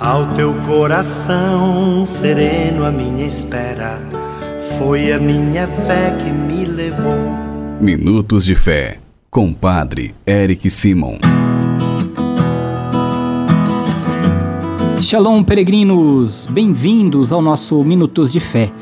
Ao teu coração sereno, a minha espera foi a minha fé que me levou. Minutos de Fé, com Padre Eric Simon. Shalom, peregrinos! Bem-vindos ao nosso Minutos de Fé.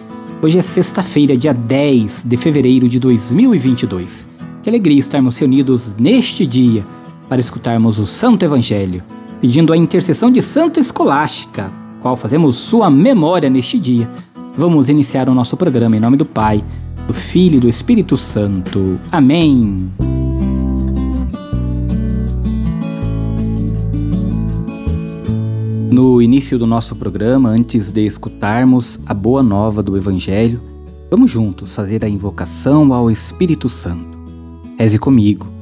Hoje é sexta-feira, dia 10 de fevereiro de 2022. Que alegria estarmos reunidos neste dia para escutarmos o Santo Evangelho pedindo a intercessão de Santa Escolástica, qual fazemos sua memória neste dia. Vamos iniciar o nosso programa em nome do Pai, do Filho e do Espírito Santo. Amém. No início do nosso programa, antes de escutarmos a boa nova do Evangelho, vamos juntos fazer a invocação ao Espírito Santo. Reze comigo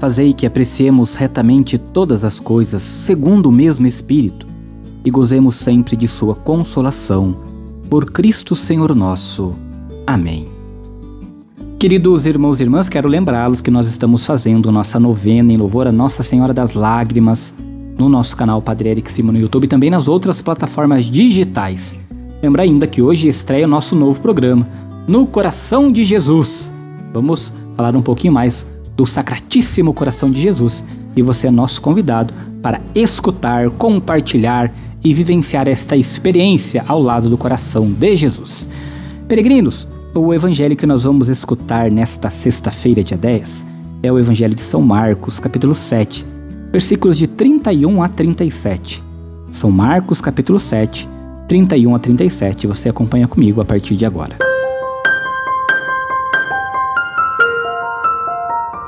Fazei que apreciemos retamente todas as coisas segundo o mesmo Espírito e gozemos sempre de Sua consolação. Por Cristo Senhor nosso. Amém. Queridos irmãos e irmãs, quero lembrá-los que nós estamos fazendo nossa novena em louvor a Nossa Senhora das Lágrimas no nosso canal Padre Eric Simo no YouTube e também nas outras plataformas digitais. Lembra ainda que hoje estreia o nosso novo programa, No Coração de Jesus. Vamos falar um pouquinho mais do Sacratíssimo Coração de Jesus e você é nosso convidado para escutar, compartilhar e vivenciar esta experiência ao lado do coração de Jesus. Peregrinos, o evangelho que nós vamos escutar nesta sexta-feira, dia 10, é o evangelho de São Marcos, capítulo 7, versículos de 31 a 37. São Marcos, capítulo 7, 31 a 37. Você acompanha comigo a partir de agora.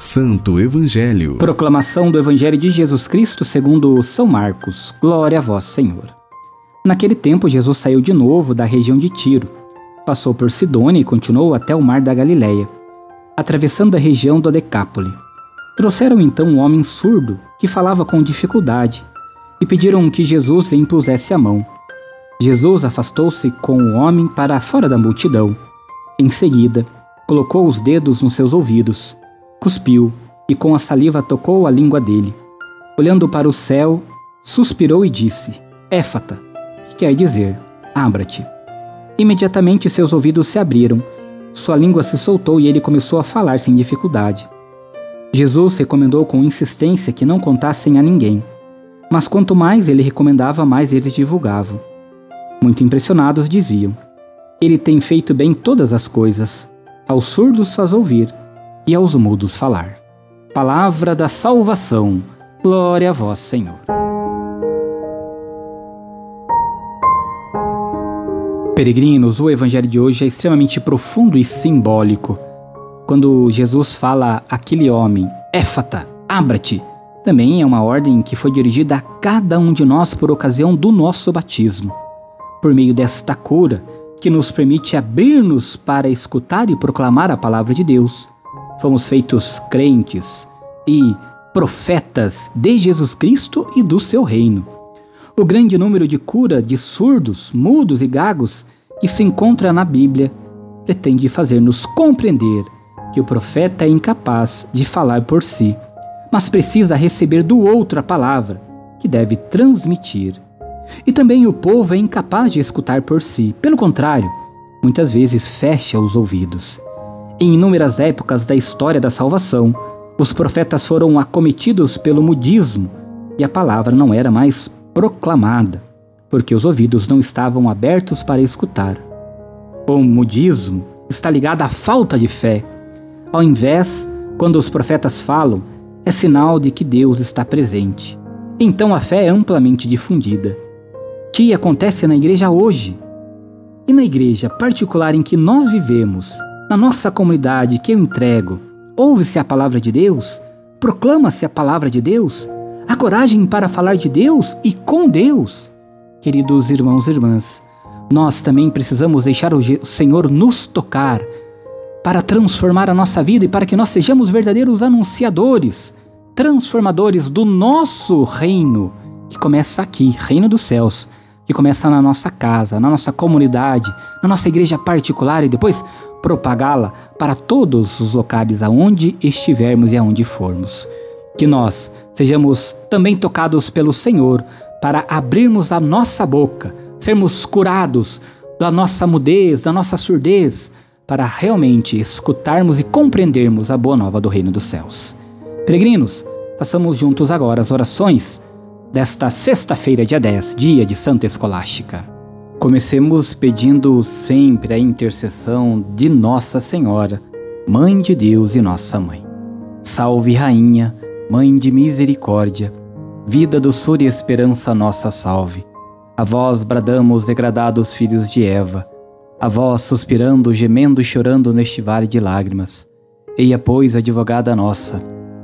Santo Evangelho. Proclamação do Evangelho de Jesus Cristo segundo São Marcos. Glória a vós, Senhor. Naquele tempo, Jesus saiu de novo da região de Tiro, passou por Sidônia e continuou até o mar da Galileia, atravessando a região do Decápole. Trouxeram então um homem surdo que falava com dificuldade e pediram que Jesus lhe impusesse a mão. Jesus afastou-se com o homem para fora da multidão. Em seguida, colocou os dedos nos seus ouvidos cuspiu e com a saliva tocou a língua dele. Olhando para o céu, suspirou e disse: Éfata, que quer dizer: Abra-te. Imediatamente seus ouvidos se abriram, sua língua se soltou e ele começou a falar sem dificuldade. Jesus recomendou com insistência que não contassem a ninguém, mas quanto mais ele recomendava, mais eles divulgavam. Muito impressionados diziam: Ele tem feito bem todas as coisas, aos surdos faz ouvir e aos mudos falar. Palavra da salvação. Glória a vós, Senhor. Peregrinos, o evangelho de hoje é extremamente profundo e simbólico. Quando Jesus fala àquele homem, Éfata, abra-te, também é uma ordem que foi dirigida a cada um de nós por ocasião do nosso batismo. Por meio desta cura, que nos permite abrir-nos para escutar e proclamar a palavra de Deus, fomos feitos crentes e profetas de Jesus Cristo e do seu reino. O grande número de cura de surdos, mudos e gagos que se encontra na Bíblia pretende fazer-nos compreender que o profeta é incapaz de falar por si, mas precisa receber do outro a palavra que deve transmitir. E também o povo é incapaz de escutar por si, pelo contrário, muitas vezes fecha os ouvidos. Em inúmeras épocas da história da salvação, os profetas foram acometidos pelo mudismo e a palavra não era mais proclamada, porque os ouvidos não estavam abertos para escutar. O mudismo está ligado à falta de fé. Ao invés, quando os profetas falam, é sinal de que Deus está presente. Então a fé é amplamente difundida. O que acontece na igreja hoje? E na igreja particular em que nós vivemos, na nossa comunidade que eu entrego, ouve-se a palavra de Deus? Proclama-se a palavra de Deus? Há coragem para falar de Deus e com Deus? Queridos irmãos e irmãs, nós também precisamos deixar o Senhor nos tocar para transformar a nossa vida e para que nós sejamos verdadeiros anunciadores, transformadores do nosso reino, que começa aqui, reino dos céus, que começa na nossa casa, na nossa comunidade, na nossa igreja particular e depois propagá-la para todos os locais aonde estivermos e aonde formos. Que nós sejamos também tocados pelo Senhor para abrirmos a nossa boca, sermos curados da nossa mudez, da nossa surdez, para realmente escutarmos e compreendermos a boa nova do reino dos céus. Peregrinos, façamos juntos agora as orações desta sexta-feira, dia 10, dia de Santa Escolástica. Comecemos pedindo sempre a intercessão de Nossa Senhora, Mãe de Deus e Nossa Mãe. Salve, Rainha, Mãe de Misericórdia, vida, doçura e esperança nossa salve. A vós bradamos, degradados filhos de Eva, a vós suspirando, gemendo e chorando neste vale de lágrimas. Eia, pois, advogada nossa,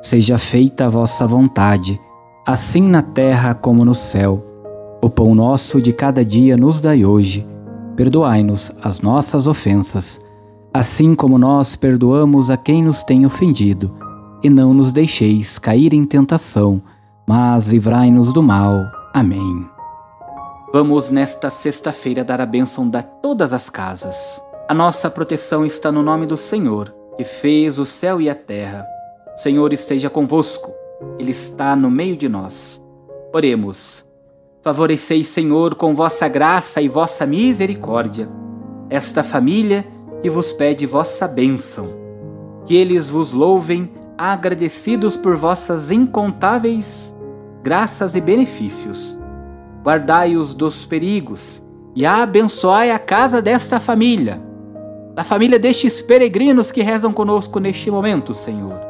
Seja feita a vossa vontade, assim na terra como no céu. O pão nosso de cada dia nos dai hoje. Perdoai-nos as nossas ofensas, assim como nós perdoamos a quem nos tem ofendido. E não nos deixeis cair em tentação, mas livrai-nos do mal. Amém. Vamos nesta sexta-feira dar a bênção de todas as casas. A nossa proteção está no nome do Senhor, que fez o céu e a terra. Senhor esteja convosco, Ele está no meio de nós. Oremos. Favoreceis, Senhor, com vossa graça e vossa misericórdia, esta família que vos pede vossa bênção. Que eles vos louvem, agradecidos por vossas incontáveis graças e benefícios. Guardai-os dos perigos e abençoai a casa desta família da família destes peregrinos que rezam conosco neste momento, Senhor.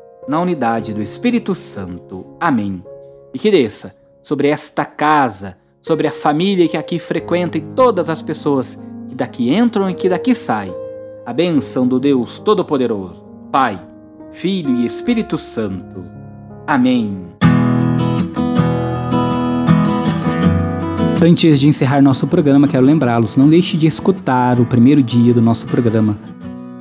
na unidade do Espírito Santo. Amém. E que desça sobre esta casa, sobre a família que aqui frequenta e todas as pessoas que daqui entram e que daqui saem, a bênção do Deus Todo-Poderoso, Pai, Filho e Espírito Santo. Amém. Antes de encerrar nosso programa, quero lembrá-los: não deixe de escutar o primeiro dia do nosso programa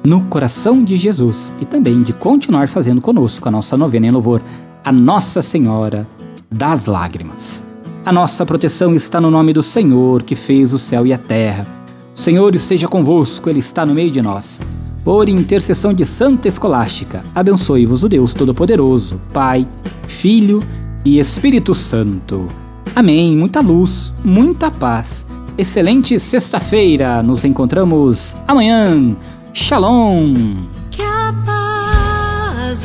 no coração de Jesus e também de continuar fazendo conosco a nossa novena em louvor a Nossa Senhora das Lágrimas. A nossa proteção está no nome do Senhor que fez o céu e a terra. O Senhor esteja convosco, Ele está no meio de nós. Por intercessão de Santa Escolástica, abençoe-vos o Deus Todo-Poderoso, Pai, Filho e Espírito Santo. Amém. Muita luz, muita paz. Excelente sexta-feira. Nos encontramos amanhã Shalom! Que a paz